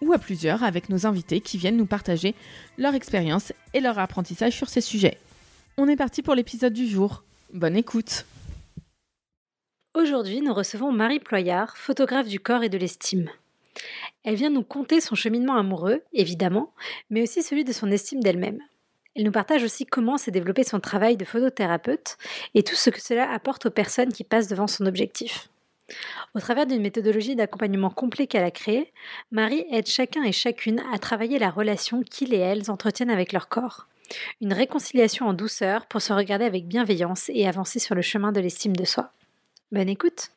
ou à plusieurs avec nos invités qui viennent nous partager leur expérience et leur apprentissage sur ces sujets. On est parti pour l'épisode du jour. Bonne écoute Aujourd'hui, nous recevons Marie Ployard, photographe du corps et de l'estime. Elle vient nous conter son cheminement amoureux, évidemment, mais aussi celui de son estime d'elle-même. Elle nous partage aussi comment s'est développé son travail de photothérapeute et tout ce que cela apporte aux personnes qui passent devant son objectif. Au travers d'une méthodologie d'accompagnement complet qu'elle a créée, Marie aide chacun et chacune à travailler la relation qu'ils et elles entretiennent avec leur corps. Une réconciliation en douceur pour se regarder avec bienveillance et avancer sur le chemin de l'estime de soi. Bonne écoute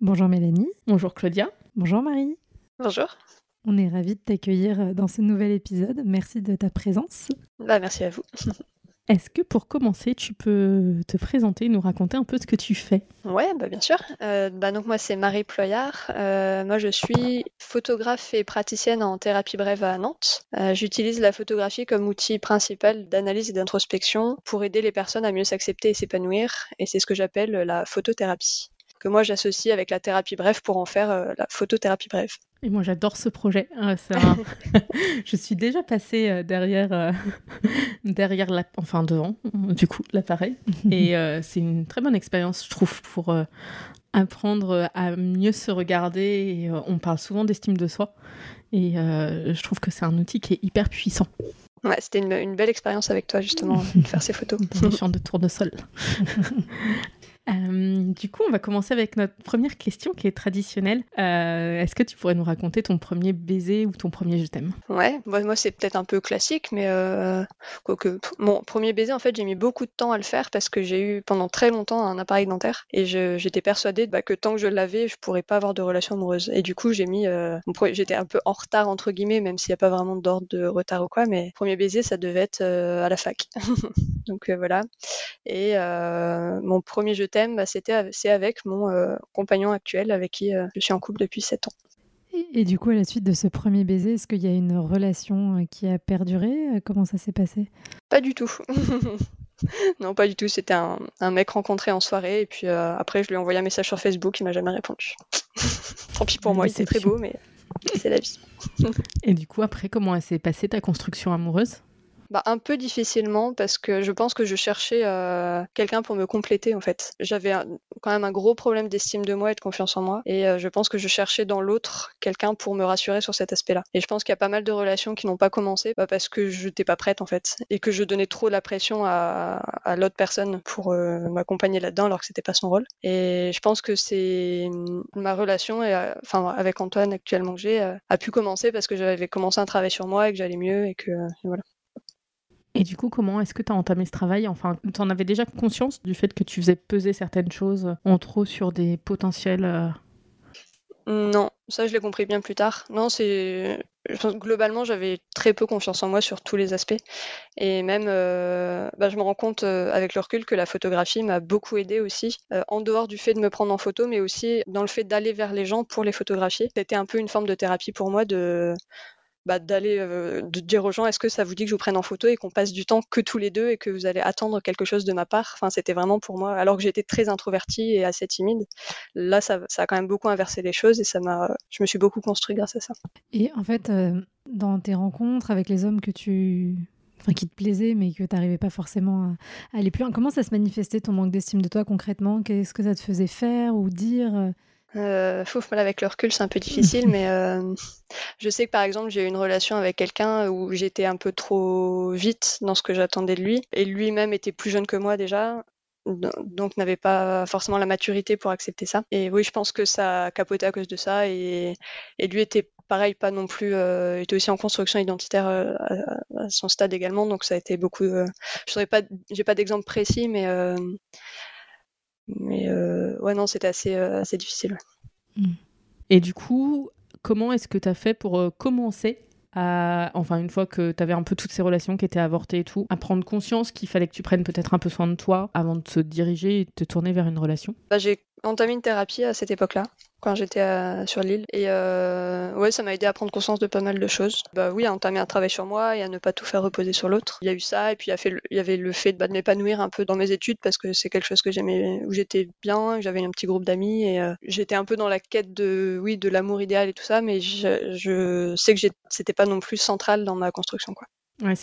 Bonjour Mélanie. Bonjour Claudia. Bonjour Marie. Bonjour. On est ravis de t'accueillir dans ce nouvel épisode. Merci de ta présence. Bah, merci à vous. Est-ce que pour commencer, tu peux te présenter, nous raconter un peu ce que tu fais? Ouais, bah bien sûr. Euh, bah donc moi c'est Marie Ployard. Euh, moi je suis photographe et praticienne en thérapie brève à Nantes. Euh, j'utilise la photographie comme outil principal d'analyse et d'introspection pour aider les personnes à mieux s'accepter et s'épanouir. Et c'est ce que j'appelle la photothérapie que moi j'associe avec la thérapie brève pour en faire la photothérapie brève. Et moi j'adore ce projet. Ah, je suis déjà passée euh, derrière, euh, derrière la... enfin devant, du coup, l'appareil. Et c'est une très bonne expérience, je trouve, pour apprendre à mieux se regarder. Et, on parle souvent d'estime de soi. Et je trouve que c'est un outil qui est hyper puissant. Ouais, c'était une, une, belle expérience avec toi, justement, de faire ces photos. Les champs de tour de sol. Euh, du coup, on va commencer avec notre première question qui est traditionnelle. Euh, est-ce que tu pourrais nous raconter ton premier baiser ou ton premier je t'aime? Ouais, moi c'est peut-être un peu classique, mais euh, quoique mon premier baiser, en fait, j'ai mis beaucoup de temps à le faire parce que j'ai eu pendant très longtemps un appareil dentaire et j'étais persuadée bah, que tant que je l'avais, je pourrais pas avoir de relation amoureuse. Et du coup, j'ai mis, j'étais un peu en retard entre guillemets, même s'il n'y a pas vraiment d'ordre de retard ou quoi, mais premier baiser, ça devait être à la fac. Donc voilà. Et mon premier je t'aime, bah, c'était c'est avec mon euh, compagnon actuel avec qui euh, je suis en couple depuis 7 ans. Et, du coup, à la suite de ce premier baiser, est-ce qu'il y a une relation euh, qui a perduré Comment ça s'est passé? Pas du tout. non, pas du tout. C'était un, mec rencontré en soirée et puis après, je lui ai envoyé un message sur Facebook, il m'a jamais répondu. Tant pis pour moi, il était très beau, mais c'est la vie. et du coup, après, comment s'est passée ta construction amoureuse? Bah, un peu difficilement parce que je pense que je cherchais euh, quelqu'un pour me compléter en fait. J'avais quand même un gros problème d'estime de moi et de confiance en moi et euh, je pense que je cherchais dans l'autre quelqu'un pour me rassurer sur cet aspect-là. Et je pense qu'il y a pas mal de relations qui n'ont pas commencé bah, parce que je n'étais pas prête en fait et que je donnais trop la pression à, à l'autre personne pour euh, m'accompagner là-dedans alors que c'était pas son rôle. Et je pense que c'est ma relation et, enfin avec Antoine actuellement que j'ai a pu commencer parce que j'avais commencé un travail sur moi et que j'allais mieux et que voilà. Et du coup, comment est-ce que tu as entamé ce travail? Enfin, tu en avais déjà conscience du fait que tu faisais peser certaines choses en trop sur des potentiels euh, Non, ça je l'ai compris bien plus tard. Non, c'est globalement j'avais très peu confiance en moi sur tous les aspects. Et même euh, bah, je me rends compte euh, avec le recul que la photographie m'a beaucoup aidé aussi en dehors du fait de me prendre en photo mais aussi dans le fait d'aller vers les gens pour les photographier. C'était un peu une forme de thérapie pour moi de bah, d'aller euh, de dire aux gens est-ce que ça vous dit que je vous prenne en photo et qu'on passe du temps que tous les deux et que vous allez attendre quelque chose de ma part? Enfin, c'était vraiment pour moi, alors que j'étais très introvertie et assez timide. Là, ça, ça, a quand même beaucoup inversé les choses et ça m'a, je me suis beaucoup construit grâce à ça. Et en fait, euh, dans tes rencontres avec les hommes que tu Enfin, qui te plaisaient, mais que tu n'arrivais pas forcément à aller plus loin. Comment ça se manifestait ton manque d'estime de toi concrètement? Qu'est-ce que ça te faisait faire ou dire? Euh, fouf, avec le recul, c'est un peu difficile, mais euh, je sais que par exemple, j'ai eu une relation avec quelqu'un où j'étais un peu trop vite dans ce que j'attendais de lui, et lui-même était plus jeune que moi déjà, donc n'avait pas forcément la maturité pour accepter ça. Et oui, je pense que ça a capoté à cause de ça, et, lui était pareil, pas non plus, euh, était aussi en construction identitaire euh, à, son stade également, donc ça a été beaucoup. Euh, je saurais pas, d'exemple précis, mais mais euh, ouais, non, c'était assez, euh, assez difficile. Mm. Et du coup, comment est-ce que tu as fait pour commencer à, enfin une fois que tu avais un peu toutes ces relations qui étaient avortées et tout, à prendre conscience qu'il fallait que tu prennes peut-être un peu soin de toi avant de te diriger et de te tourner vers une relation? Bah, J'ai entamé une thérapie à cette époque-là quand j'étais sur l'île. Et euh, ouais, ça m'a aidé à prendre conscience de pas mal de choses. Bah oui, à entamer un travail sur moi et à ne pas tout faire reposer sur l'autre. Il y a eu ça, et puis il y, fait il y avait le fait bah, de m'épanouir un peu dans mes études parce que c'est quelque chose que j'aimais, où j'étais bien, j'avais un petit groupe d'amis et euh, j'étais un peu dans la quête de, oui, de l'amour idéal et tout ça, mais je, sais que c'était pas non plus central dans ma construction, quoi.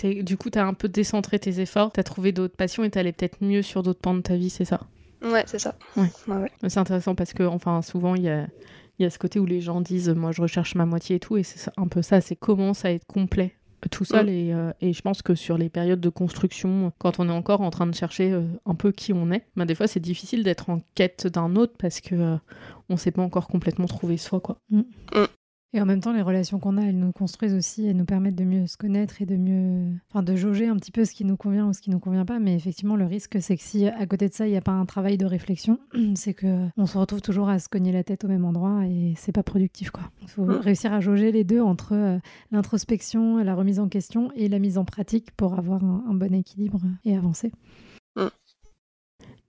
Du coup, tu as un peu décentré tes efforts, tu as trouvé d'autres passions et tu allais peut-être mieux sur d'autres pans de ta vie, c'est ça? Ouais, c'est ça. Ouais. C'est intéressant parce que, enfin, souvent, il y a, y a ce côté où les gens disent Moi, je recherche ma moitié et tout, et c'est un peu ça, c'est comment ça être complet euh, tout seul. Mm. Et, euh, et, je pense que sur les périodes de construction, quand on est encore en train de chercher euh, un peu qui on est, bah, des fois, c'est difficile d'être en quête d'un autre parce que on sait pas encore complètement trouver soi. Quoi. Mm. Mm. Et en même temps, les relations qu'on a, elles nous construisent aussi, elles nous permettent de mieux se connaître et de mieux, enfin, de jauger un petit peu ce qui nous convient ou ce qui nous convient pas. Mais effectivement, le risque, c'est que si à côté de ça, il n'y a pas un travail de réflexion, c'est que on se retrouve toujours à se cogner la tête au même endroit et c'est pas productif, quoi. Il faut mm. réussir à jauger les deux entre euh, l'introspection, la remise en question et la mise en pratique pour avoir un bon équilibre et avancer.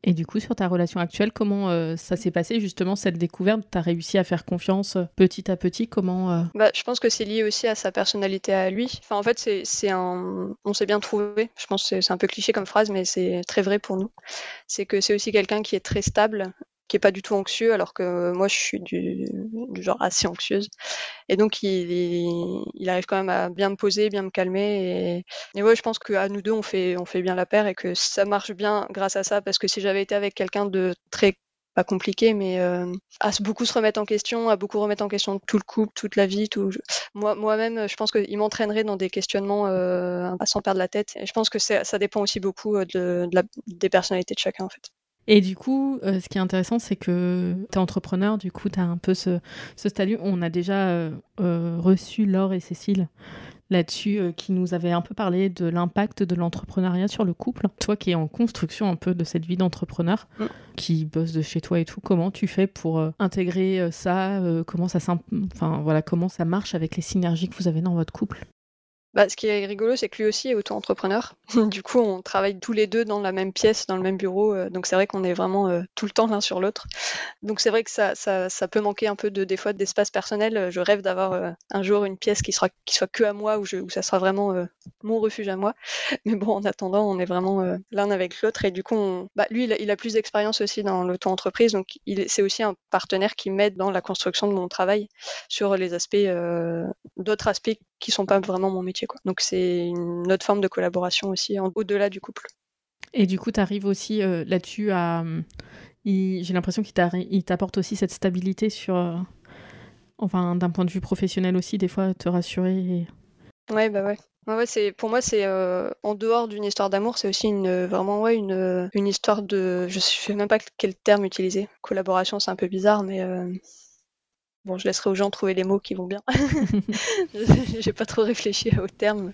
Et du coup, sur ta relation actuelle, comment euh, ça s'est passé justement cette découverte? Tu as réussi à faire confiance euh, petit à petit? Comment euh? Bah, Je pense que c'est lié aussi à sa personnalité à lui. Enfin, en fait, c'est un... on s'est bien trouvé. Je pense que c'est un peu cliché comme phrase, mais c'est très vrai pour nous. C'est que c'est aussi quelqu'un qui est très stable qui est pas du tout anxieux, alors que moi je suis du, genre assez anxieuse. Et donc il, il, arrive quand même à bien me poser, bien me calmer. Et, et ouais, je pense qu'à nous deux on fait, on fait bien la paire et que ça marche bien grâce à ça. Parce que si j'avais été avec quelqu'un de très pas compliqué, mais euh, à beaucoup se remettre en question, à beaucoup remettre en question tout le couple, toute la vie, tout. Moi, moi-même, je pense qu'il m'entraînerait dans des questionnements euh, à s'en perdre la tête. Et je pense que ça dépend aussi beaucoup euh, de la, des personnalités de chacun, en fait. Et du coup, euh, ce qui est intéressant, c'est que tu es entrepreneur, du coup, tu as un peu ce, ce statut. On a déjà euh, euh, reçu Laure et Cécile là-dessus, qui nous avaient un peu parlé de l'impact de l'entrepreneuriat sur le couple. Toi qui es en construction un peu de cette vie d'entrepreneur, mm. qui bosse de chez toi et tout, comment tu fais pour intégrer ça Comment ça, enfin voilà, comment ça marche avec les synergies que vous avez dans votre couple? Bah, ce qui est rigolo, c'est que lui aussi est auto-entrepreneur. du coup, on travaille tous les deux dans la même pièce, dans le même bureau. Euh, donc, c'est vrai qu'on est vraiment euh, tout le temps l'un sur l'autre. Donc, c'est vrai que ça, peut manquer un peu de, des fois d'espace personnel. Je rêve d'avoir euh, un jour une pièce qui, soit que à moi, où ça sera vraiment mon refuge à moi. Mais bon, en attendant, on est vraiment l'un avec l'autre. Et du coup, bah, lui, il a, il a plus d'expérience aussi dans l'auto-entreprise. Donc, c'est aussi un partenaire qui m'aide dans la construction de mon travail sur les aspects, d'autres aspects qui sont pas vraiment mon métier. Quoi. Donc c'est une autre forme de collaboration aussi au-delà du couple. Et du coup, tu arrives aussi euh, là-dessus à. J'ai l'impression qu'il t'apporte aussi cette stabilité sur. Euh, enfin, d'un point de vue professionnel aussi, des fois, te rassurer. Ouais, bah ouais. Ouais, c'est pour moi c'est euh, en dehors d'une histoire d'amour, c'est aussi une vraiment ouais une, une histoire de je sais même pas quel terme utiliser. Collaboration, c'est un peu bizarre, mais Bon, je laisserai aux gens trouver les mots qui vont bien. J'ai pas trop réfléchi au terme.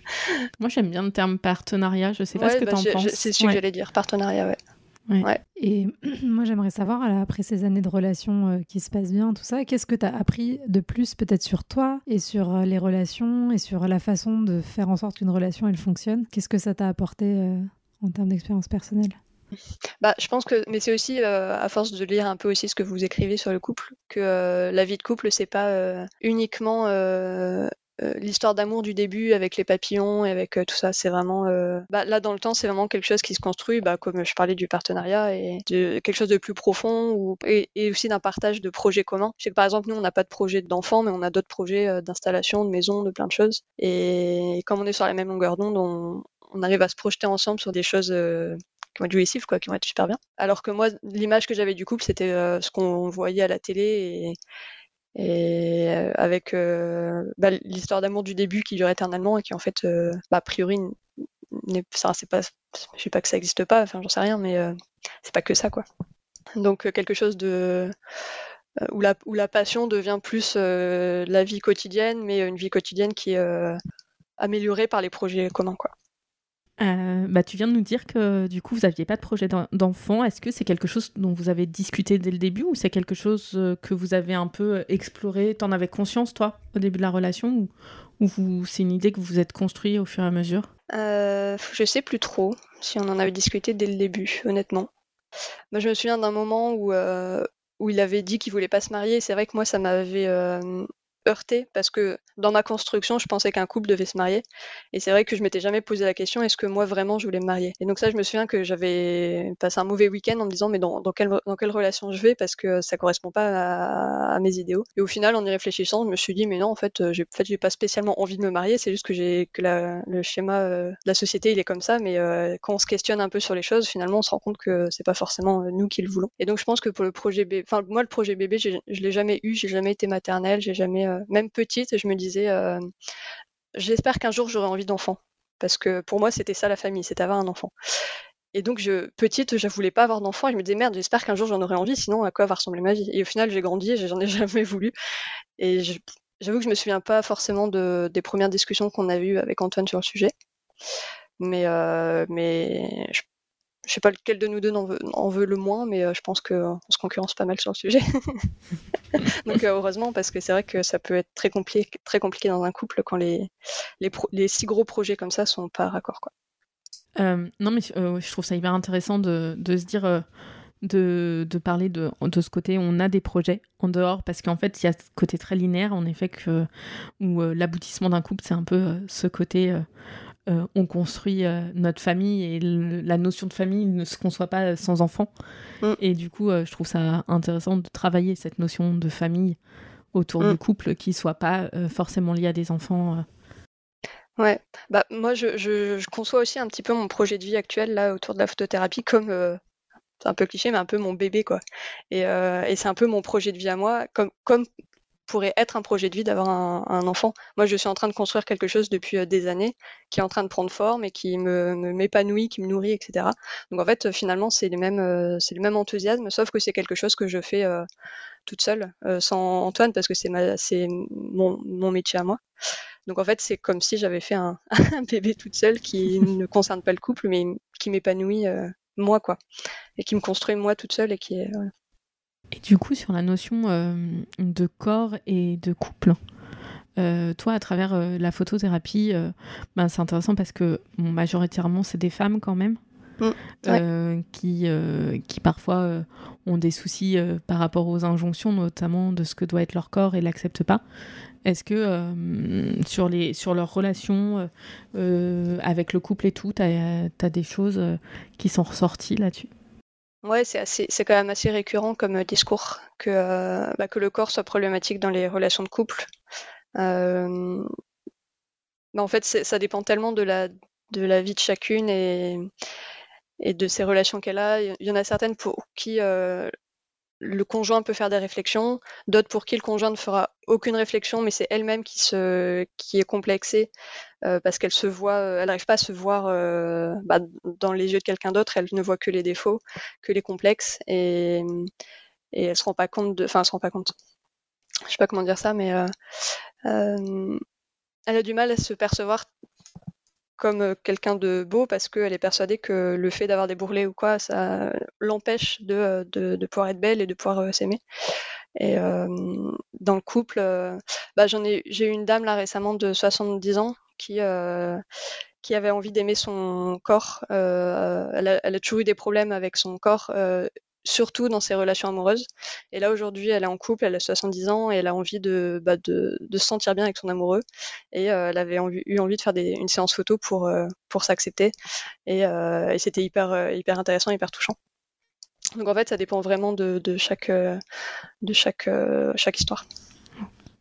Moi, j'aime bien le terme partenariat. Je sais pas ce que bah, tu en penses. C'est ce que j'allais dire, partenariat, ouais. ouais. Et moi, j'aimerais savoir, après ces années de relations euh, qui se passent bien, tout ça, qu'est-ce que tu as appris de plus peut-être sur toi et sur euh, les relations et sur la façon de faire en sorte qu'une relation, elle fonctionne? Qu'est-ce que ça t'a apporté euh, en termes d'expérience personnelle? Bah, je pense que, mais c'est aussi euh, à force de lire un peu aussi ce que vous écrivez sur le couple, que euh, la vie de couple, c'est pas euh, uniquement l'histoire d'amour du début avec les papillons et avec tout ça. C'est vraiment, bah, là dans le temps, c'est vraiment quelque chose qui se construit, bah, comme je parlais du partenariat et de quelque chose de plus profond et, aussi d'un partage de projets communs. Par exemple, nous, on n'a pas de projet d'enfant, mais on a d'autres projets d'installation, de maison, de plein de choses. Et comme on est sur la même longueur d'onde, on, on arrive à se projeter ensemble sur des choses qui vont être jouissifs, quoi, qui vont être super bien. Alors que moi, l'image que j'avais du couple, c'était euh, ce qu'on voyait à la télé et, euh, avec euh, bah, l'histoire d'amour du début qui dure éternellement et qui en fait, bah, a priori, c'est pas, je sais pas que ça existe pas, enfin j'en sais rien, mais c'est pas que ça, quoi. Donc quelque chose de où la, où la passion devient plus la vie quotidienne, mais une vie quotidienne qui est améliorée par les projets communs, quoi. Euh, bah, tu viens de nous dire que du coup, vous n'aviez pas de projet d'enfant. Est-ce que c'est quelque chose dont vous avez discuté dès le début ou c'est quelque chose euh, que vous avez un peu exploré? T'en avais conscience, toi, au début de la relation Ou, c'est une idée que vous êtes construit au fur et à mesure? Euh, Je sais plus trop si on en avait discuté dès le début, honnêtement. Je me souviens d'un moment où, euh, où il avait dit qu'il voulait pas se marier. C'est vrai que moi, ça m'avait heurté parce que dans ma construction, je pensais qu'un couple devait se marier. Et c'est vrai que je m'étais jamais posé la question est-ce que moi vraiment je voulais me marier? Et donc, ça, je me souviens que j'avais passé un mauvais week-end en me disant mais dans, quelle, dans quelle relation je vais? Parce que ça correspond pas à, mes idéaux. Et au final, en y réfléchissant, je me suis dit mais non, en fait, j'ai en fait, pas spécialement envie de me marier. C'est juste que que le schéma euh, de la société il est comme ça. Mais euh, quand on se questionne un peu sur les choses, finalement, on se rend compte que c'est pas forcément euh, nous qui le voulons. Et donc, je pense que pour le projet bébé, enfin moi, le projet bébé, je l'ai jamais eu. J'ai jamais été maternelle. J'ai jamais, même petite, je me disais j'espère qu'un jour j'aurai envie d'enfant. Parce que pour moi, c'était ça la famille, c'était avoir un enfant. Et donc, petite, je voulais pas avoir d'enfant. Je me disais, merde, j'espère qu'un jour j'en aurai envie, sinon à quoi va ressembler ma vie? Et au final, j'ai grandi j'en ai jamais voulu. Et j'avoue que je me souviens pas forcément de, des premières discussions qu'on a eues avec Antoine sur le sujet. Mais, euh, mais je sais pas lequel de nous deux en veut, le moins, mais euh, je pense qu'on se concurrence pas mal sur le sujet. Donc euh, heureusement, parce que c'est vrai que ça peut être très compliqué, très compliqué dans un couple quand les, les, six gros projets comme ça sont pas raccord. Quoi. Euh, non, mais je trouve ça hyper intéressant de, se dire, de, parler de, ce côté, on a des projets en dehors, parce qu'en fait, il y a ce côté très linéaire, en effet, où l'aboutissement d'un couple, c'est un peu ce côté euh, on construit euh, notre famille et la notion de famille ne se conçoit pas sans enfants. Mm. Et du coup, euh, je trouve ça intéressant de travailler cette notion de famille autour mm. du couple qui soit pas forcément lié à des enfants. Ouais, bah moi je, conçois aussi un petit peu mon projet de vie actuel là autour de la photothérapie comme c'est un peu cliché mais un peu mon bébé quoi. Et, et c'est un peu mon projet de vie à moi comme comme pourrait être un projet de vie d'avoir un, enfant. Moi, je suis en train de construire quelque chose depuis euh, des années qui est en train de prendre forme et qui me m'épanouit, qui me nourrit, etc. Donc en fait, finalement, c'est le même, euh, c'est le même enthousiasme, sauf que c'est quelque chose que je fais euh, toute seule, sans Antoine, parce que c'est ma, c'est mon, mon, métier à moi. Donc en fait, c'est comme si j'avais fait un, bébé toute seule qui ne concerne pas le couple, mais qui m'épanouit moi, quoi, et qui me construit moi toute seule et qui est et du coup, sur la notion euh, de corps et de couple, euh, toi, à travers euh, la photothérapie, ben, c'est intéressant parce que majoritairement, c'est des femmes quand même. Mm. qui, qui parfois ont des soucis par rapport aux injonctions, notamment de ce que doit être leur corps et l'acceptent pas. Est-ce que sur, les, sur leurs relations avec le couple et tout, tu as, as, des choses qui sont ressorties là-dessus? Ouais, c'est assez, c'est quand même assez récurrent comme euh, discours que, euh, bah, que le corps soit problématique dans les relations de couple. Euh, en fait, ça dépend tellement de la, de la vie de chacune et, et de ses relations qu'elle a. Il y en a certaines pour qui le conjoint peut faire des réflexions, d'autres pour qui le conjoint ne fera aucune réflexion, mais c'est elle-même qui, est complexée euh, parce qu'elle se voit, euh, elle n'arrive pas à se voir euh, bah, dans les yeux de quelqu'un d'autre, elle ne voit que les défauts, que les complexes, et, et elle se rend pas compte de, enfin, elle se rend pas compte. Je sais pas comment dire ça, mais elle a du mal à se percevoir comme euh, quelqu'un de beau parce qu'elle est persuadée que le fait d'avoir des bourrelets ou quoi, ça l'empêche de, euh, de, de, pouvoir être belle et de pouvoir euh, s'aimer. Et dans le couple, bah, j'en ai, j'ai eu une dame là récemment de 70 ans qui qui avait envie d'aimer son corps. elle, a, toujours eu des problèmes avec son corps surtout dans ses relations amoureuses. Et là, aujourd'hui, elle est en couple, elle a 70 ans et elle a envie de, bah, de, se sentir bien avec son amoureux. Et euh, elle avait eu envie de faire une séance photo pour, euh, s'accepter. Et, euh, c'était hyper, intéressant, hyper touchant. Donc en fait, ça dépend vraiment de, chaque histoire.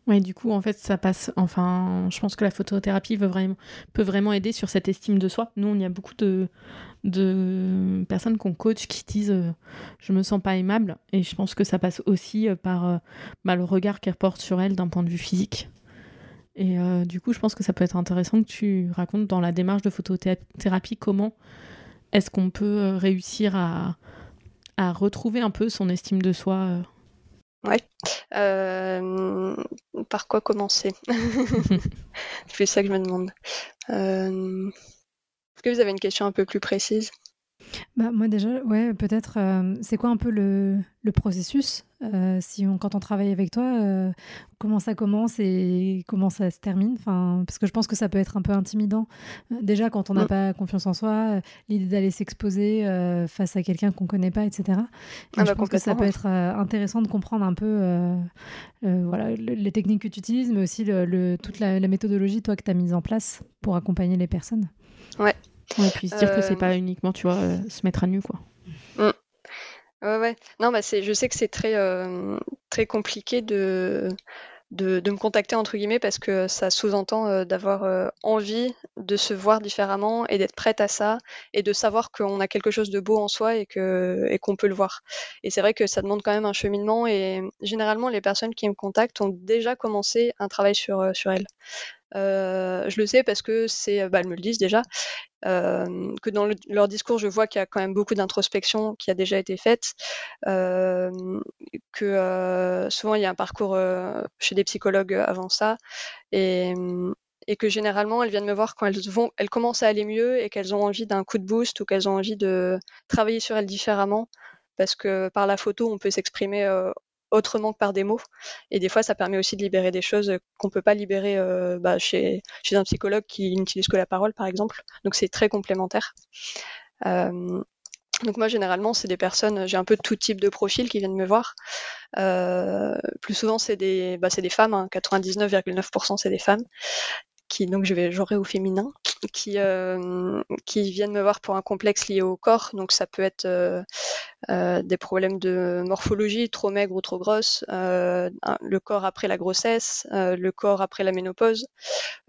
Oui, du coup, en fait, ça passe. Enfin, je pense que la photothérapie veut vraiment, peut vraiment aider sur cette estime de soi. Nous, on y a beaucoup de, personnes qu'on coach qui disent euh, je me sens pas aimable. Et je pense que ça passe aussi euh, par euh, bah, le regard qu'elle porte sur elle d'un point de vue physique. Et du coup, je pense que ça peut être intéressant que tu racontes dans la démarche de photothérapie comment est-ce qu'on peut réussir à retrouver un peu son estime de soi Ouais. Euh, par quoi commencer? C'est ça que je me demande. Euh, que vous avez une question un peu plus précise? Bah, moi déjà, ouais, peut-être, euh, c'est quoi un peu le, le processus euh, si on, quand on travaille avec toi, euh, comment ça commence et comment ça se termine? Enfin, Parce que je pense que ça peut être un peu intimidant. déjà, quand on n'a mm. pas confiance en soi, l'idée d'aller s'exposer face à quelqu'un qu'on ne connaît pas, etc. Ah je bah, pense que ça peut être intéressant de comprendre un peu voilà, les techniques que tu utilises, mais aussi le, toute la, la méthodologie toi, que tu as mise en place pour accompagner les personnes. Ouais. Ouais, puis se dire que c'est euh, pas uniquement, tu vois, euh, se mettre à nu, quoi. Ouais, ouais. Non, bah c'est, je sais que c'est très, euh, compliqué de, me contacter, entre guillemets, parce que ça sous-entend d'avoir envie de se voir différemment et d'être prête à ça et de savoir qu'on a quelque chose de beau en soi et que, qu'on peut le voir. Et c'est vrai que ça demande quand même un cheminement et généralement, les personnes qui me contactent ont déjà commencé un travail sur, sur elles. Euh, je le sais parce que c'est, bah, elles me le disent déjà, euh, que dans leur discours, je vois qu'il y a quand même beaucoup d'introspection qui a déjà été faite, euh, que souvent il y a un parcours chez des psychologues avant ça, et, et que généralement elles viennent me voir quand elles vont, elles commencent à aller mieux et qu'elles ont envie d'un coup de boost ou qu'elles ont envie de travailler sur elles différemment parce que par la photo, on peut s'exprimer autrement que par des mots. Et des fois, ça permet aussi de libérer des choses qu'on peut pas libérer euh, bah, chez, un psychologue qui n'utilise que la parole, par exemple. Donc c'est très complémentaire. Euh, donc moi, généralement, c'est des personnes, j'ai un peu tout type de profil qui viennent me voir. Euh, plus souvent, c'est des, bah, des femmes, 99,9% hein. c'est des femmes donc je vais jouer au féminin, qui euh, qui viennent me voir pour un complexe lié au corps. Donc ça peut être euh, euh, des problèmes de morphologie, trop maigre ou trop grosse, le corps après la grossesse, le corps après la ménopause,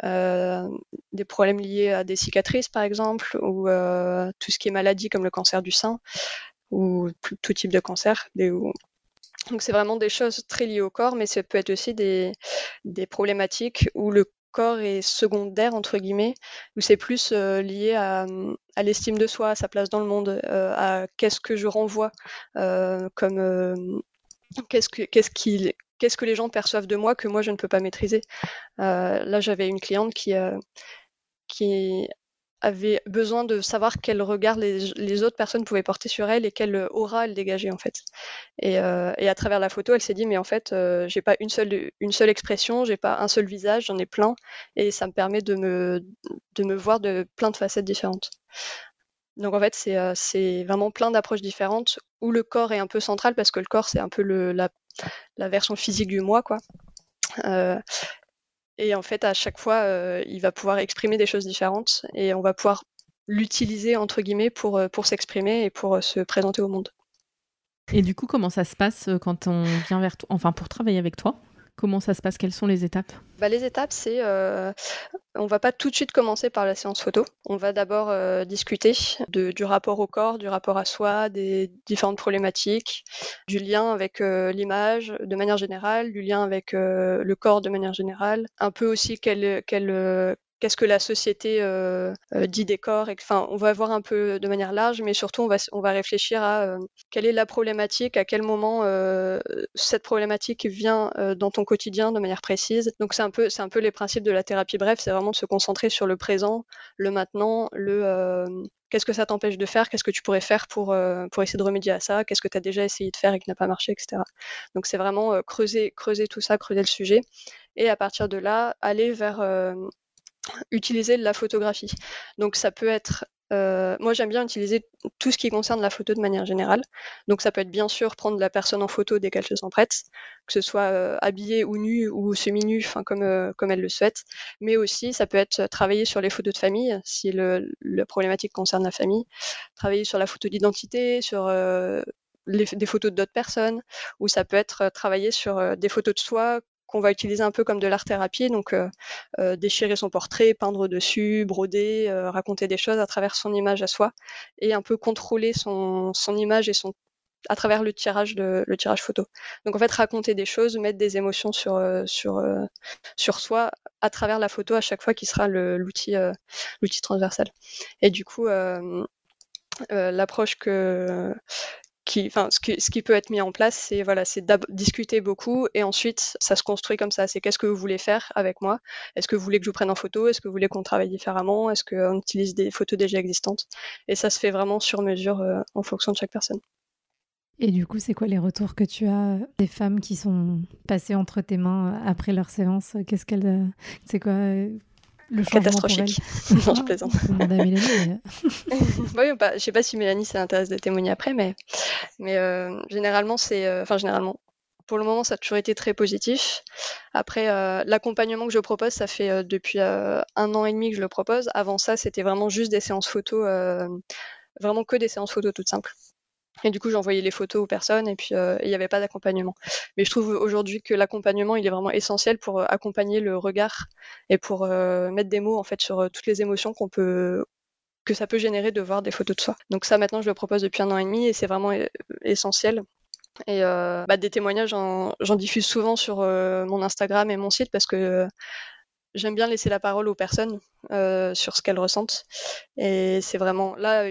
des problèmes liés à des cicatrices par exemple, ou tout ce qui est maladie comme le cancer du sein ou tout type de cancer. donc c'est vraiment des choses très liées au corps, mais ça peut être aussi des, des problématiques où le corps est secondaire entre guillemets, où c'est plus euh, lié à, l'estime de soi, à sa place dans le monde, euh, à qu'est-ce que je renvoie euh, comme qu'est-ce que qu'est-ce qu'est-ce que les gens perçoivent de moi que moi je ne peux pas maîtriser. là j'avais une cliente qui qui avait besoin de savoir quel regard les, autres personnes pouvaient porter sur elle et quelle aura elle dégageait en fait. Et, euh, à travers la photo, elle s'est dit mais en fait, euh, j'ai pas une seule une seule expression, j'ai pas un seul visage, j'en ai plein et ça me permet de me de me voir de plein de facettes différentes. Donc en fait, c'est euh, vraiment plein d'approches différentes où le corps est un peu central parce que le corps c'est un peu la, la version physique du moi quoi. Et en fait, à chaque fois, euh, il va pouvoir exprimer des choses différentes et on va pouvoir l'utiliser, entre guillemets, pour, euh, pour s'exprimer et pour euh, se présenter au monde. Et du coup, comment ça se passe quand on vient vers toi, enfin pour travailler avec toi? Comment ça se passe Quelles sont les étapes bah, Les étapes, c'est euh, on va pas tout de suite commencer par la séance photo. On va d'abord euh, discuter du rapport au corps, du rapport à soi, des différentes problématiques, du lien avec euh, l'image de manière générale, du lien avec le corps de manière générale, un peu aussi quelle, quelle, qu'est-ce que la société euh, euh, dit des corps. on va voir un peu de manière large, mais surtout on va, on réfléchir à euh, quelle est la problématique, à quel moment cette problématique vient dans ton quotidien de manière précise. Donc c'est un peu, un peu les principes de la thérapie bref, c'est vraiment de se concentrer sur le présent, le maintenant, qu'est-ce que ça t'empêche de faire, qu'est-ce que tu pourrais faire pour, pour essayer de remédier à ça, qu'est-ce que tu as déjà essayé de faire et qui n'a pas marché, etc. Donc c'est vraiment creuser, creuser tout ça, creuser le sujet, et à partir de là, aller vers utiliser la photographie. Donc ça peut être euh, moi, j'aime bien utiliser tout ce qui concerne la photo de manière générale. Donc, ça peut être bien sûr prendre la personne en photo dès qu'elle se sent prête, que ce soit euh, habillée ou nue ou semi-nue, euh, comme elle le souhaite. Mais aussi, ça peut être travailler sur les photos de famille, si le, la problématique concerne la famille, travailler sur la photo d'identité, sur des photos d'autres personnes, ou ça peut être travailler sur des photos de soi qu'on va utiliser un peu comme de l'art-thérapie, donc euh, euh, déchirer son portrait, peindre dessus, broder, euh, raconter des choses à travers son image à soi, et un peu contrôler son, image et son à travers le tirage de le tirage photo. Donc en fait raconter des choses, mettre des émotions sur sur sur soi à travers la photo à chaque fois qui sera l'outil l'outil transversal. Et du coup l'approche que ce qui, peut être mis en place, c'est discuter beaucoup et ensuite ça se construit comme ça. C'est qu'est-ce que vous voulez faire avec moi? Est-ce que vous voulez que je vous prenne en photo? Est-ce que vous voulez qu'on travaille différemment? Est-ce qu'on utilise des photos déjà existantes? Et ça se fait vraiment sur mesure euh, en fonction de chaque personne. Et du coup, c'est quoi les retours que tu as des femmes qui sont passées entre tes mains après leur séance? Qu'est-ce qu'elles, c'est quoi le catastrophique. non, je plaisante. oui, bah, je sais pas si Mélanie ça intéresse de témoigner après, mais, mais euh, généralement, c'est. Euh, enfin, généralement. Pour le moment, ça a toujours été très positif. Après, euh, l'accompagnement que je propose, ça fait depuis un an et demi que je le propose. Avant ça, c'était vraiment juste des séances photos, vraiment que des séances photos toutes simples. Et du coup, j'envoyais les photos aux personnes et puis euh, il n'y avait pas d'accompagnement. Mais je trouve aujourd'hui que l'accompagnement, il est vraiment essentiel pour euh, accompagner le regard et pour euh, mettre des mots en fait sur toutes les émotions que ça peut générer de voir des photos de soi. Donc ça, maintenant, je le propose depuis un an et demi et c'est vraiment essentiel. Et bah, des témoignages, j'en diffuse souvent sur mon Instagram et mon site parce que j'aime bien laisser la parole aux personnes euh, sur ce qu'elles ressentent. Et c'est vraiment là,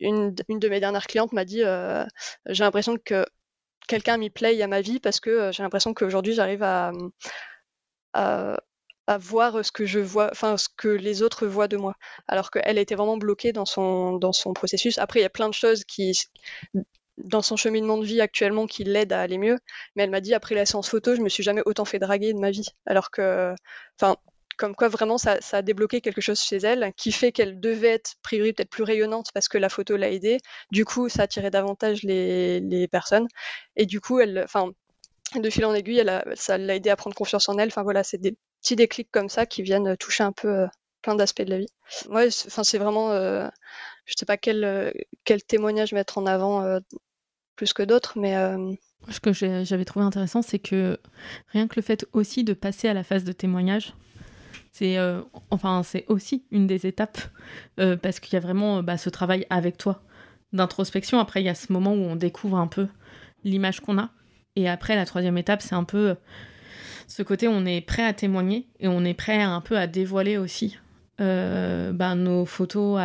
une, une, de mes dernières clientes m'a dit euh, j'ai l'impression que quelqu'un m'y plaît à ma vie parce que euh, j'ai l'impression qu'aujourd'hui j'arrive à, à, voir ce que je vois, enfin ce que les autres voient de moi. Alors qu'elle était vraiment bloquée dans son, dans son processus. Après, il y a plein de choses qui dans son cheminement de vie actuellement qui l'aident à aller mieux. Mais elle m'a dit après la séance photo, je me suis jamais autant fait draguer de ma vie. Alors que, enfin, comme quoi vraiment ça, a débloqué quelque chose chez elle qui fait qu'elle devait être priori peut-être plus rayonnante parce que la photo l'a aidée. Du coup, ça attirait davantage les, personnes et du coup, elle, enfin, de fil en aiguille, elle ça l'a aidé à prendre confiance en elle. Enfin voilà, c'est des petits déclics comme ça qui viennent toucher un peu euh, plein d'aspects de la vie. Ouais, enfin c'est vraiment, euh, je sais pas quel, euh, quel témoignage mettre en avant plus que d'autres, mais ce que j'avais trouvé intéressant, c'est que rien que le fait aussi de passer à la phase de témoignage, c'est euh, enfin c'est aussi une des étapes euh, parce qu'il y a vraiment bah, ce travail avec toi d'introspection. Après, il y a ce moment où on découvre un peu l'image qu'on a. Et après, la troisième étape, c'est un peu ce côté où on est prêt à témoigner et on est prêt un peu à dévoiler aussi euh, bah, nos photos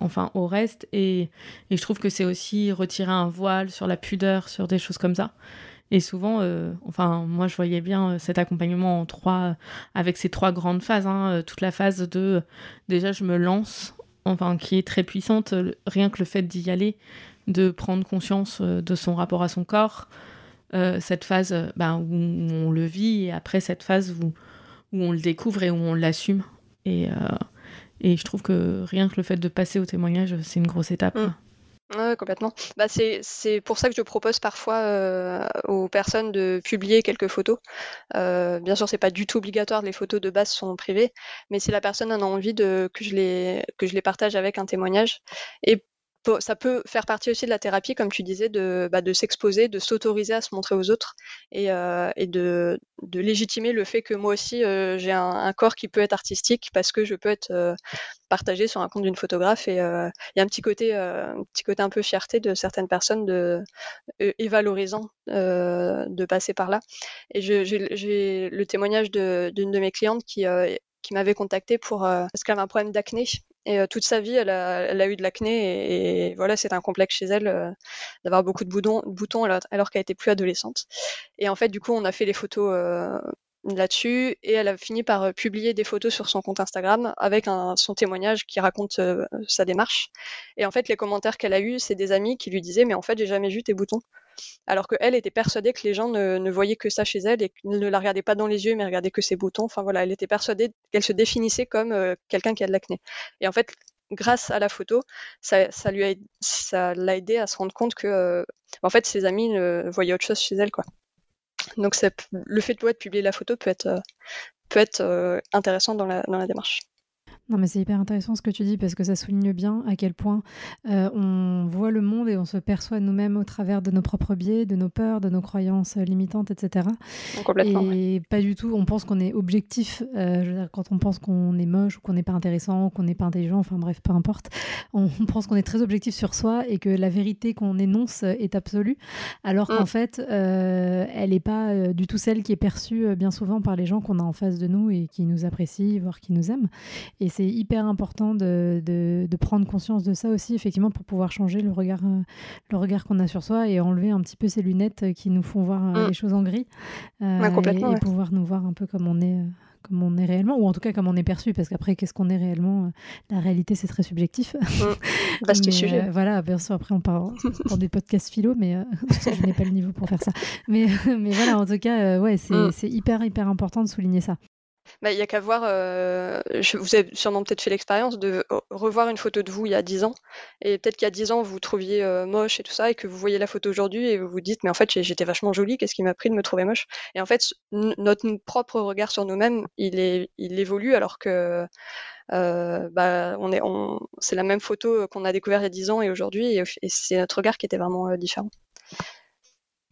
enfin au reste. Et je trouve que c'est aussi retirer un voile sur la pudeur, sur des choses comme ça. Et souvent, euh, enfin, moi, je voyais bien euh, cet accompagnement en trois, avec ces trois grandes phases. Hein, euh, toute la phase de, déjà, je me lance, enfin, qui est très puissante, rien que le fait d'y aller, de prendre conscience de son rapport à son corps. cette phase ben, où on le vit, et après cette phase où, on le découvre et où on l'assume. Et, je trouve que rien que le fait de passer au témoignage, c'est une grosse étape. Mm. Oui, complètement. Bah, c'est pour ça que je propose parfois euh, aux personnes de publier quelques photos. Euh, bien sûr, c'est pas du tout obligatoire, les photos de base sont privées, mais si la personne en a envie de, que, je les, que je les partage avec un témoignage, et ça peut faire partie aussi de la thérapie, comme tu disais, de, bah, s'exposer, de s'autoriser à se montrer aux autres et, euh, de, légitimer le fait que moi aussi euh, j'ai un, corps qui peut être artistique parce que je peux être euh, partagé sur un compte d'une photographe et euh, il y a un petit côté, euh, un petit côté un peu fierté de certaines personnes de, et valorisant de passer par là. Et j'ai le témoignage d'une de, mes clientes qui m'avait contacté pour parce qu'elle avait un problème d'acné et euh, toute sa vie, elle a, eu de l'acné et, voilà, c'est un complexe chez elle euh, d'avoir beaucoup de boutons, alors, qu'elle était plus adolescente. Et en fait, du coup, on a fait les photos euh, là-dessus et elle a fini par publier des photos sur son compte Instagram avec son témoignage qui raconte sa démarche. Et en fait, les commentaires qu'elle a eus, c'est des amis qui lui disaient mais en fait, j'ai jamais vu tes boutons alors qu'elle était persuadée que les gens ne, voyaient que ça chez elle et ne la regardaient pas dans les yeux, mais regardaient que ses boutons. Enfin voilà, elle était persuadée qu'elle se définissait comme euh, quelqu'un qui a de l'acné. Et en fait, grâce à la photo, ça, lui a, l'a aidé à se rendre compte que, euh, en fait, ses amis voyaient autre chose chez elle, quoi. Donc, le fait de publier la photo peut être, euh, peut être intéressant dans la démarche. Non, mais c'est hyper intéressant ce que tu dis parce que ça souligne bien à quel point euh, on voit le monde et on se perçoit nous-mêmes au travers de nos propres biais, de nos peurs, de nos croyances limitantes, etc. Complètement. Et pas du tout, on pense qu'on est objectif. Euh, je veux dire, quand on pense qu'on est moche ou qu'on n'est pas intéressant qu'on n'est pas intelligent, enfin bref, peu importe, on pense qu'on est très objectif sur soi et que la vérité qu'on énonce est absolue, alors qu'en mm. fait, euh, elle n'est pas du tout celle qui est perçue bien souvent par les gens qu'on a en face de nous et qui nous apprécient, voire qui nous aiment. Et c'est c'est hyper important de, de, de, prendre conscience de ça aussi, effectivement, pour pouvoir changer le regard, le regard qu'on a sur soi et enlever un petit peu ces lunettes qui nous font voir mm. les choses en gris. et, pouvoir nous voir un peu comme on est comme on est réellement, ou en tout cas comme on est perçu, parce qu'après, qu'est-ce qu'on est réellement La réalité, c'est très subjectif. Mmh. Vaste sujet. Euh, voilà, bien sûr, après, on parle dans des podcasts philo, mais euh, je n'ai pas le niveau pour faire ça. Mais, mais voilà, en tout cas, euh, ouais, mmh. c'est hyper, hyper important de souligner ça. Bah, il y a qu'à voir, euh, vous avez sûrement peut-être fait l'expérience de revoir une photo de vous il y a 10 ans et peut-être qu'il y a 10 ans vous vous trouviez, euh, moche et tout ça et que vous voyez la photo aujourd'hui et vous vous dites: «Mais en fait j'étais vachement jolie, qu'est-ce qui m'a pris de me trouver moche?» et en fait notre propre regard sur nous-mêmes, il est il évolue alors que, euh, bah, on est on c'est la même photo, qu'on a découvert il y a 10 ans et aujourd'hui et c'est notre regard qui était vraiment, différent.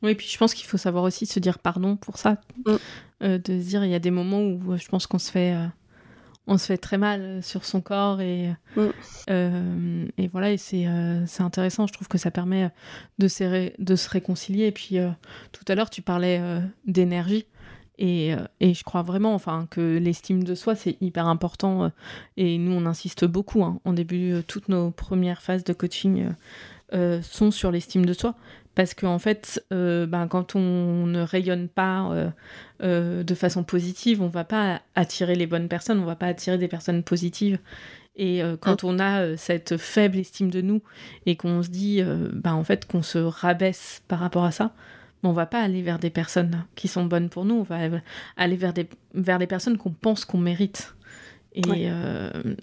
Oui, puis je pense qu'il faut savoir aussi se dire pardon pour ça. Mm. Euh, de se dire, il y a des moments où euh, je pense qu'on se fait, euh, on se fait très mal sur son corps et, mm. et voilà, et c'est c'est intéressant. Je trouve que ça permet de se, de se réconcilier. Et puis tout à l'heure, tu parlais d'énergie. Et, et, je crois vraiment enfin, que l'estime de soi, c'est hyper important. et nous, on insiste beaucoup. Hein. En début, toutes nos premières phases de coaching sont sur l'estime de soi. Parce qu'en en fait, euh, ben, quand on ne rayonne pas euh, euh, de façon positive, on va pas attirer les bonnes personnes, on va pas attirer des personnes positives. Et quand on a cette faible estime de nous et qu'on se dit, ben, en fait, qu'on se rabaisse par rapport à ça, ben, on va pas aller vers des personnes qui sont bonnes pour nous, on va aller vers des, vers des personnes qu'on pense qu'on mérite. Et,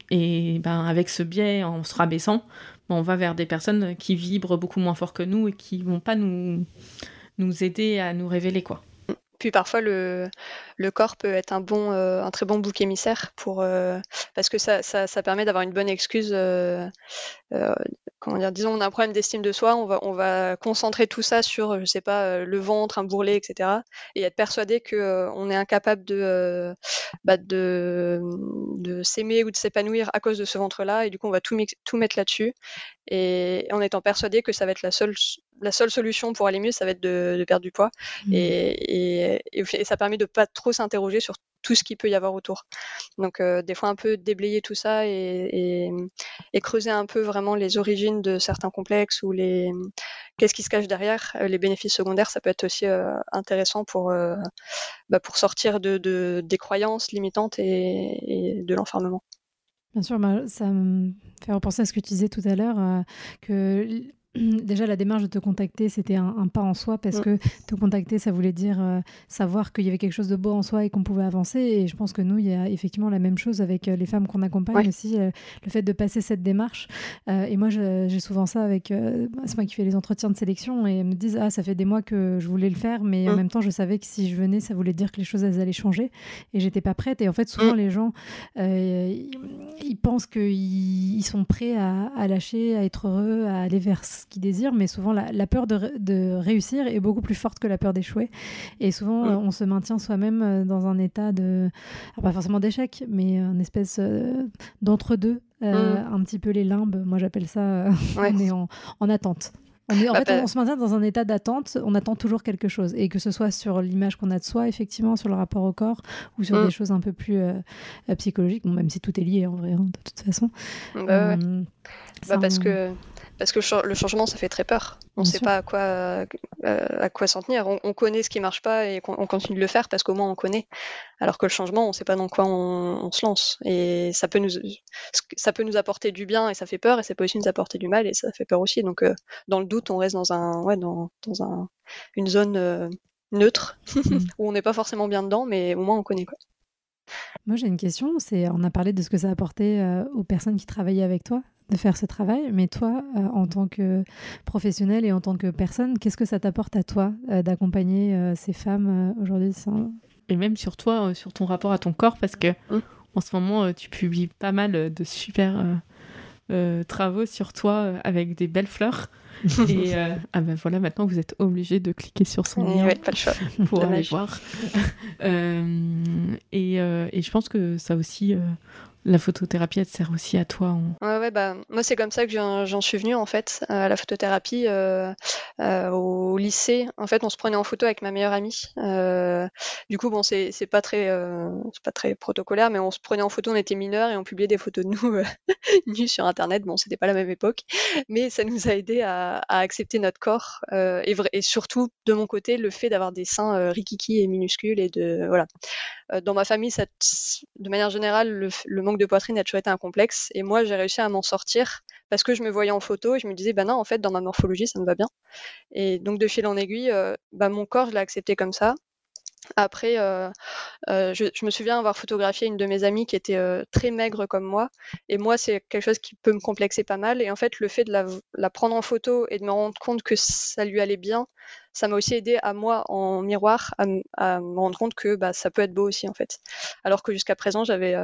et ben, avec ce biais, en se rabaissant, on va vers des personnes qui vibrent beaucoup moins fort que nous et qui vont pas nous, nous aider à nous révéler quoi. Puis parfois le, le corps peut être un bon, euh, un très bon bouc émissaire pour euh, parce que ça, ça, permet d'avoir une bonne excuse. Euh, comment dire Disons, on a un problème d'estime de soi, on va, on va concentrer tout ça sur, je sais pas, le ventre, un bourrelet, etc. Et être persuadé que on est incapable de, bah, de, de s'aimer ou de s'épanouir à cause de ce ventre-là, et du coup on va tout, tout mettre là-dessus, et en étant persuadé que ça va être la seule la seule solution pour aller mieux, ça va être de, perdre du poids. Mmh. Et, et, ça permet de pas trop s'interroger sur tout ce qu'il peut y avoir autour. Donc euh, des fois un peu déblayer tout ça et, creuser un peu vraiment les origines de certains complexes ou les qu'est-ce qui se cache derrière. Euh, les bénéfices secondaires, ça peut être aussi euh, intéressant pour, bah, pour sortir de, des croyances limitantes et, de l'enfermement. Bien sûr, ça me fait repenser à ce que tu disais tout à l'heure, que déjà la démarche de te contacter, c'était un, pas en soi parce mm. que te contacter, ça voulait dire euh, savoir qu'il y avait quelque chose de beau en soi et qu'on pouvait avancer. Et je pense que nous, il y a effectivement la même chose avec euh, les femmes qu'on accompagne aussi, euh, le fait de passer cette démarche. et moi, j'ai souvent ça avec, c'est moi qui fais les entretiens de sélection et me disent ah ça fait des mois que je voulais le faire, mais en mm. même temps je savais que si je venais, ça voulait dire que les choses elles allaient changer et j'étais pas prête. Et en fait, souvent mm. les gens, ils, pensent qu'ils sont prêts à, à, lâcher, à être heureux, à aller vers qui désirent, mais souvent la, peur de, réussir est beaucoup plus forte que la peur d'échouer. Et souvent, mm. on se maintient soi-même euh, dans un état de, pas forcément d'échec, mais une espèce euh, d'entre-deux, euh, mm. un petit peu les limbes. Moi, j'appelle ça, on est en, attente. On, est, en bah, fait, bah on se maintient dans un état d'attente, on attend toujours quelque chose. Et que ce soit sur l'image qu'on a de soi, effectivement, sur le rapport au corps, ou sur mm. des choses un peu plus psychologiques, même si tout est lié en vrai, hein, de toute façon. Bah, parce que parce que le changement, ça fait très peur. On ne sait pas à quoi, euh, à quoi s'en tenir. On, connaît ce qui marche pas et on, continue de le faire parce qu'au moins on connaît. Alors que le changement, on ne sait pas dans quoi on, se lance. Et ça peut, nous, ça peut nous apporter du bien et ça fait peur, et ça peut aussi nous apporter du mal et ça fait peur aussi. Donc, euh, dans le doute, on reste dans, un, ouais, dans, dans un, une zone euh, neutre où on n'est pas forcément bien dedans, mais au moins on connaît. Quoi. Moi, j'ai une question. C'est, on a parlé de ce que ça a apporté aux personnes qui travaillaient avec toi de faire ce travail, mais toi, euh, en tant que professionnel et en tant que personne, qu'est-ce que ça t'apporte à toi euh, d'accompagner euh, ces femmes aujourd'hui Et même sur toi, sur ton rapport à ton corps, parce que mmh. en ce moment, tu publies pas mal de super travaux sur toi avec des belles fleurs. et ah ben voilà, maintenant vous êtes obligé de cliquer sur son lien pas le choix. pour aller voir. et, et, je pense que ça aussi la photothérapie, elle te sert aussi à toi. Ouais, bah, moi, c'est comme ça que j'en suis venue, en fait, à la photothérapie euh, euh, au lycée. En fait, on se prenait en photo avec ma meilleure amie. Euh, du coup, bon, c'est pas, très, pas très protocolaire, mais on se prenait en photo, on était mineurs et on publiait des photos de nous nus sur Internet. Bon, c'était pas la même époque, mais ça nous a aidé à, accepter notre corps et, surtout, de mon côté, le fait d'avoir des seins rikiki et minuscules et de. Voilà. dans ma famille, de manière générale, le, le manque de poitrine a toujours été un complexe. Et moi, j'ai réussi à m'en sortir parce que je me voyais en photo et je me disais, bah non, en fait, dans ma morphologie, ça me va bien. Et donc, de fil en aiguille, euh, bah, mon corps, je l'ai accepté comme ça. Après, euh, euh, je, me souviens avoir photographié une de mes amies qui était très maigre comme moi. Et moi, c'est quelque chose qui peut me complexer pas mal. Et en fait, le fait de la, prendre en photo et de me rendre compte que ça lui allait bien, ça m'a aussi aidé à moi en miroir à, me rendre compte que bah, ça peut être beau aussi en fait. Alors que jusqu'à présent, j'avais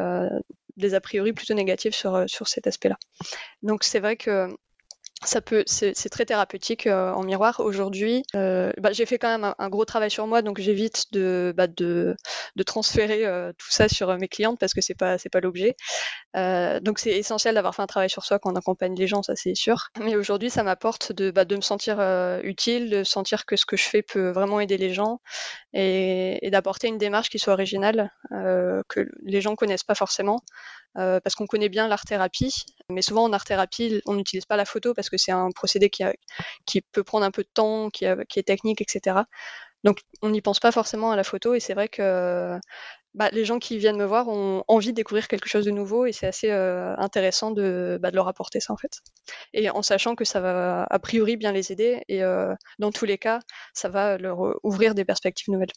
des a priori plutôt négatifs sur, euh, sur cet aspect-là. Donc c'est vrai que ça peut, c'est très thérapeutique euh, en miroir. Aujourd'hui, euh, bah, j'ai fait quand même un, gros travail sur moi, donc j'évite de, bah, transférer euh, tout ça sur mes clientes parce que c'est pas pas l'objet. donc c'est essentiel d'avoir fait un travail sur soi quand on accompagne les gens, ça c'est sûr. Mais aujourd'hui, ça m'apporte de, bah, me sentir utile, de sentir que ce que je fais peut vraiment aider les gens et, et d'apporter une démarche qui soit originale, que les gens connaissent pas forcément. Parce qu'on connaît bien l'art thérapie, mais souvent en art thérapie, on n'utilise pas la photo parce que c'est un procédé qui, peut prendre un peu de temps, qui, est technique, etc. Donc on n'y pense pas forcément à la photo et c'est vrai que bah, les gens qui viennent me voir ont envie de découvrir quelque chose de nouveau et c'est assez euh, intéressant de, bah, de, leur apporter ça en fait. Et en sachant que ça va a priori bien les aider et euh, dans tous les cas, ça va leur ouvrir des perspectives nouvelles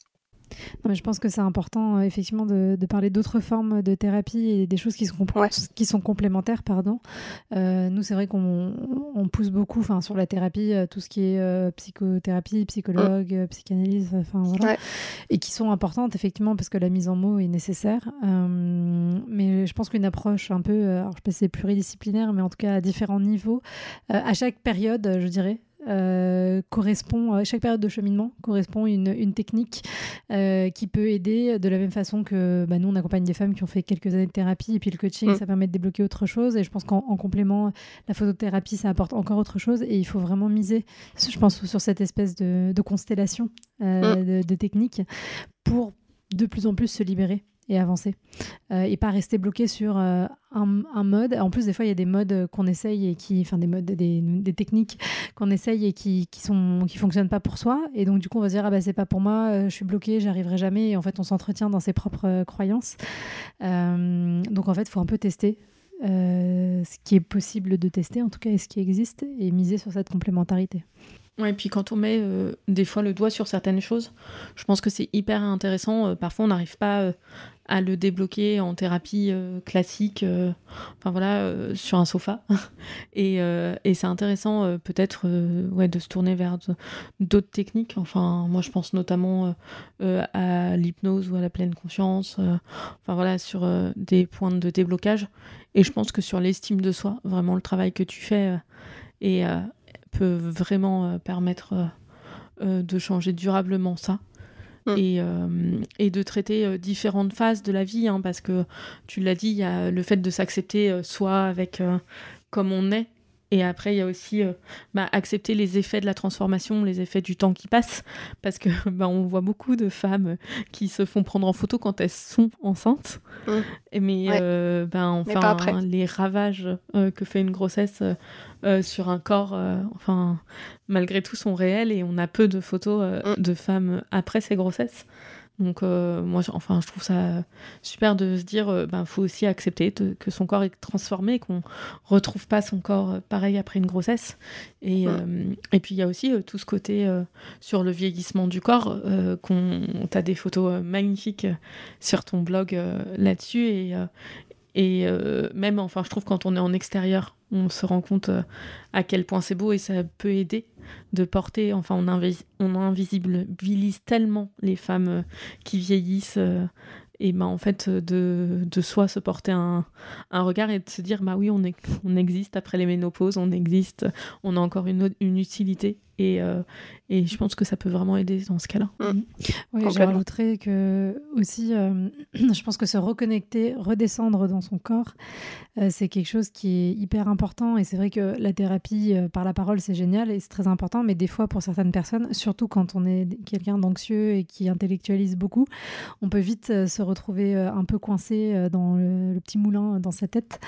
mais je pense que c'est important, euh, effectivement, de, parler d'autres formes de thérapie et des choses qui sont, qui sont complémentaires. Pardon. Euh, nous, c'est vrai qu'on on pousse beaucoup sur la thérapie, euh, tout ce qui est psychothérapie, psychologue, mm. psychanalyse, enfin voilà, et qui sont importantes, effectivement, parce que la mise en mots est nécessaire. mais je pense qu'une approche un peu, alors je sais pas si c'est pluridisciplinaire, mais en tout cas à différents niveaux, à chaque période, je dirais, euh, correspond, à chaque période de cheminement correspond une, une technique euh, qui peut aider de la même façon que bah, nous, on accompagne des femmes qui ont fait quelques années de thérapie et puis le coaching, mm. ça permet de débloquer autre chose. Et je pense qu'en complément, la photothérapie, ça apporte encore autre chose. Et il faut vraiment miser, je pense, sur cette espèce de, de constellation euh, mm. de, de techniques pour de plus en plus se libérer et avancer euh, et pas rester bloqué sur euh, un, mode. En plus, des fois, il y a des modes qu'on essaye et qui, enfin, des modes, des, des techniques qu'on essaye et qui, qui sont, qui fonctionnent pas pour soi. Et donc, du coup, on va se dire, ah bah, c'est pas pour moi, euh, je suis bloqué, j'arriverai jamais. Et en fait, on s'entretient dans ses propres croyances. donc, en fait, il faut un peu tester. ce qui est possible de tester, en tout cas, et ce qui existe, et miser sur cette complémentarité. Et puis quand on met euh, des fois le doigt sur certaines choses, je pense que c'est hyper intéressant. Euh, parfois, on n'arrive pas euh, à le débloquer en thérapie classique, enfin voilà, sur un sofa. et, c'est intéressant peut-être de se tourner vers d'autres techniques. Enfin, moi, je pense notamment à l'hypnose ou à la pleine conscience. enfin voilà, sur des points de déblocage. Et je pense que sur l'estime de soi, vraiment le travail que tu fais et peut vraiment euh, permettre euh, euh, de changer durablement ça. Mm. Et, et, de traiter différentes phases de la vie, hein, parce que tu l'as dit, il y a le fait de s'accepter soit avec comme on est, et après, il y a aussi euh, bah, accepter les effets de la transformation, les effets du temps qui passe, parce que bah, on voit beaucoup de femmes qui se font prendre en photo quand elles sont enceintes. Mmh. Mais, euh, ben, enfin, les ravages euh, que fait une grossesse sur un corps, enfin, malgré tout, sont réels et on a peu de photos mmh. de femmes après ces grossesses. Donc euh, moi, enfin, je trouve ça super de se dire, euh, ben, faut aussi accepter que son corps est transformé, qu'on retrouve pas son corps euh, pareil après une grossesse. Et, et puis il y a aussi tout ce côté sur le vieillissement du corps, qu'on, t'as des photos magnifiques sur ton blog là-dessus et, et même, enfin, je trouve quand on est en extérieur, on se rend compte à quel point c'est beau et ça peut aider de porter, enfin on, invisibilise tellement les femmes euh, qui vieillissent euh, et bah, en fait de, de soi se porter un, un, regard et de se dire bah oui on, on existe après les ménopauses, on existe, on a encore une, une utilité Et, euh, et je pense que ça peut vraiment aider dans ce cas-là. Mm. Oui, je rajouterais que aussi, euh, je pense que se reconnecter, redescendre dans son corps, euh, c'est quelque chose qui est hyper important. Et c'est vrai que la thérapie euh, par la parole, c'est génial et c'est très important. Mais des fois, pour certaines personnes, surtout quand on est quelqu'un d'anxieux et qui intellectualise beaucoup, on peut vite euh, se retrouver euh, un peu coincé euh, dans le, le petit moulin euh, dans sa tête.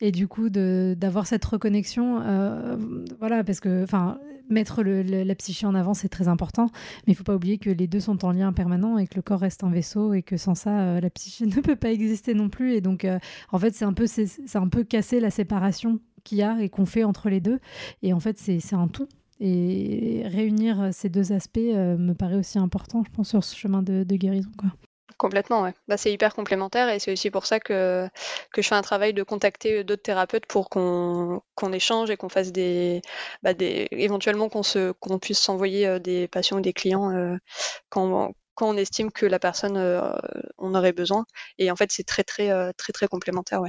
Et du coup, d'avoir cette reconnexion, euh, voilà, parce que, enfin, mettre la psyché en avant, c'est très important. Mais il faut pas oublier que les deux sont en lien permanent et que le corps reste un vaisseau et que sans ça, euh, la psyché ne peut pas exister non plus. Et donc, euh, en fait, c'est un peu, c'est un peu casser la séparation qu'il y a et qu'on fait entre les deux. Et en fait, c'est c'est un tout. Et réunir ces deux aspects euh, me paraît aussi important, je pense, sur ce chemin de, guérison. Complètement, ouais. Bah, c'est hyper complémentaire et c'est aussi pour ça que, je fais un travail de contacter d'autres thérapeutes pour qu'on échange et qu'on fasse des, bah, éventuellement qu'on se qu'on puisse s'envoyer euh, des patients ou des clients euh, quand on estime que la personne euh, on aurait besoin et en fait c'est très très euh, très très complémentaire.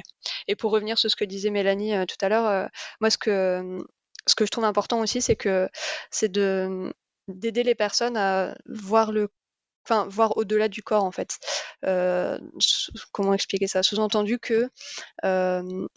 Et pour revenir sur ce que disait Mélanie tout à l'heure, moi ce que ce que je trouve important aussi c'est que c'est de d'aider les personnes à voir le enfin voir au-delà du corps en fait. Euh, comment expliquer ça? Sous-entendu que euh,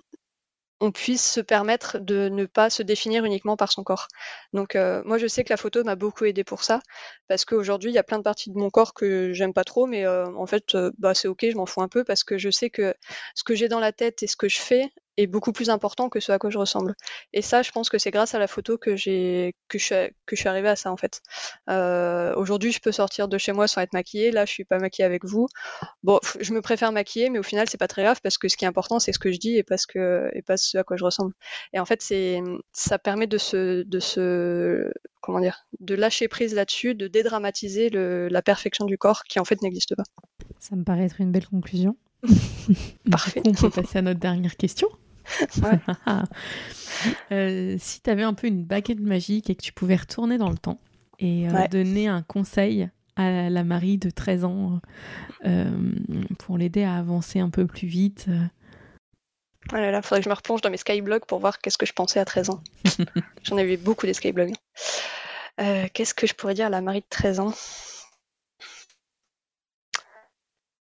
on puisse se permettre de ne pas se définir uniquement par son corps. Donc euh, moi je sais que la photo m'a beaucoup aidé pour ça parce qu'aujourd'hui il y a plein de parties de mon corps que j'aime pas trop mais en fait bah c'est OK, je m'en fous un peu parce que je sais que ce que j'ai dans la tête et ce que je fais est beaucoup plus important que ce à quoi je ressemble. Et ça je pense que c'est grâce à la photo que j'ai que je suis que je suis arrivée à ça en fait. Euh, aujourd'hui je peux sortir de chez moi sans être maquillée, là je suis pas maquillée avec vous. Bon, je me préfère maquiller, mais au final, c'est pas très grave parce que ce qui est important, c'est ce que je dis et pas ce que et pas ce à quoi je ressemble. Et en fait, c'est ça permet de se de se comment dire, de lâcher prise là-dessus, de dédramatiser le, la perfection du corps qui en fait n'existe pas. Ça me paraît être une belle conclusion. Parfait. On peut passer à notre dernière question. Euh, si tu avais un peu une baguette magique et que tu pouvais retourner dans le temps et euh, Ouais. donner un conseil à la Marie de 13 ans euh, pour l'aider à avancer un peu plus vite. Oh là là, faudrait que je me replonge dans mes skyblogs pour voir qu'est-ce que je pensais à 13 ans. J'en avais beaucoup des skyblogs. Qu'est-ce que je pourrais dire à la Marie de 13 ans?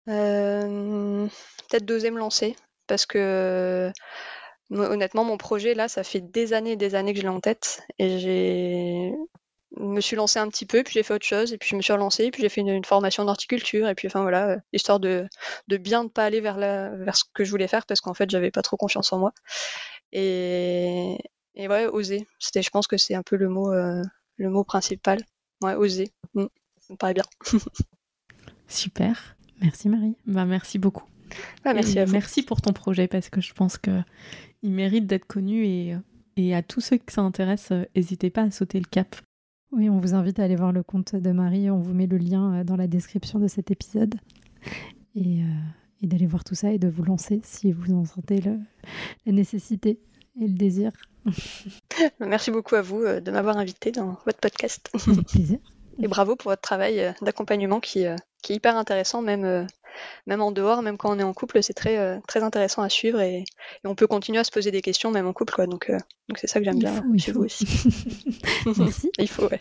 Peut-être d'oser me lancer parce que moi, honnêtement, mon projet là, ça fait des années et des années que je l'ai en tête et j'ai me suis lancée un petit peu, puis j'ai fait autre chose, et puis je me suis relancée, puis j'ai fait une, formation d'horticulture, et puis enfin voilà, euh, histoire de, de bien ne pas aller vers, la, vers ce que je voulais faire, parce qu'en fait j'avais pas trop confiance en moi. Et, et ouais, oser. C'était, je pense que c'est un peu le mot, euh, le mot principal. Ouais, oser. Mm. Ça me paraît bien. Super. Merci Marie. Bah, merci beaucoup. Ah, merci Et à vous. merci pour ton projet parce que je pense que il mérite d'être connu et, et à tous ceux que ça intéresse, euh, n'hésitez pas à sauter le cap. Oui, on vous invite à aller voir le compte de Marie. On vous met le lien euh, dans la description de cet épisode. Et, euh, et d'aller voir tout ça et de vous lancer si vous en sentez le- la nécessité et le désir. Merci beaucoup à vous de m'avoir invité dans votre podcast. Avec plaisir. Et bravo pour votre travail d'accompagnement qui, qui est hyper intéressant, même, même en dehors, même quand on est en couple, c'est très, euh, très intéressant à suivre et, et on peut continuer à se poser des questions même en couple. Quoi. Donc, euh, donc c'est ça que j'aime bien faut, chez vous aussi. Merci. Il faut, ouais.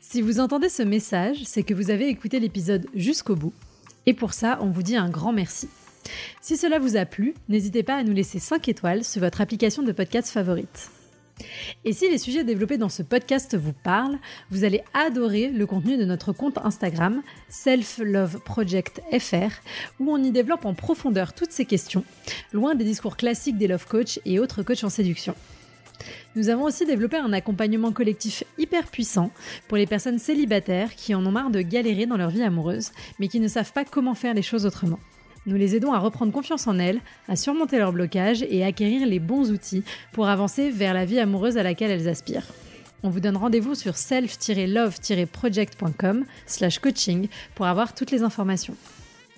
Si vous entendez ce message, c'est que vous avez écouté l'épisode jusqu'au bout. Et pour ça, on vous dit un grand merci. Si cela vous a plu, n'hésitez pas à nous laisser 5 étoiles sur votre application de podcast favorite. Et si les sujets développés dans ce podcast vous parlent, vous allez adorer le contenu de notre compte Instagram Self Love Project où on y développe en profondeur toutes ces questions, loin des discours classiques des love coach et autres coachs en séduction. Nous avons aussi développé un accompagnement collectif hyper puissant pour les personnes célibataires qui en ont marre de galérer dans leur vie amoureuse, mais qui ne savent pas comment faire les choses autrement. Nous les aidons à reprendre confiance en elles, à surmonter leurs blocages et à acquérir les bons outils pour avancer vers la vie amoureuse à laquelle elles aspirent. On vous donne rendez-vous sur self-love-project.com slash coaching pour avoir toutes les informations.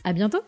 À bientôt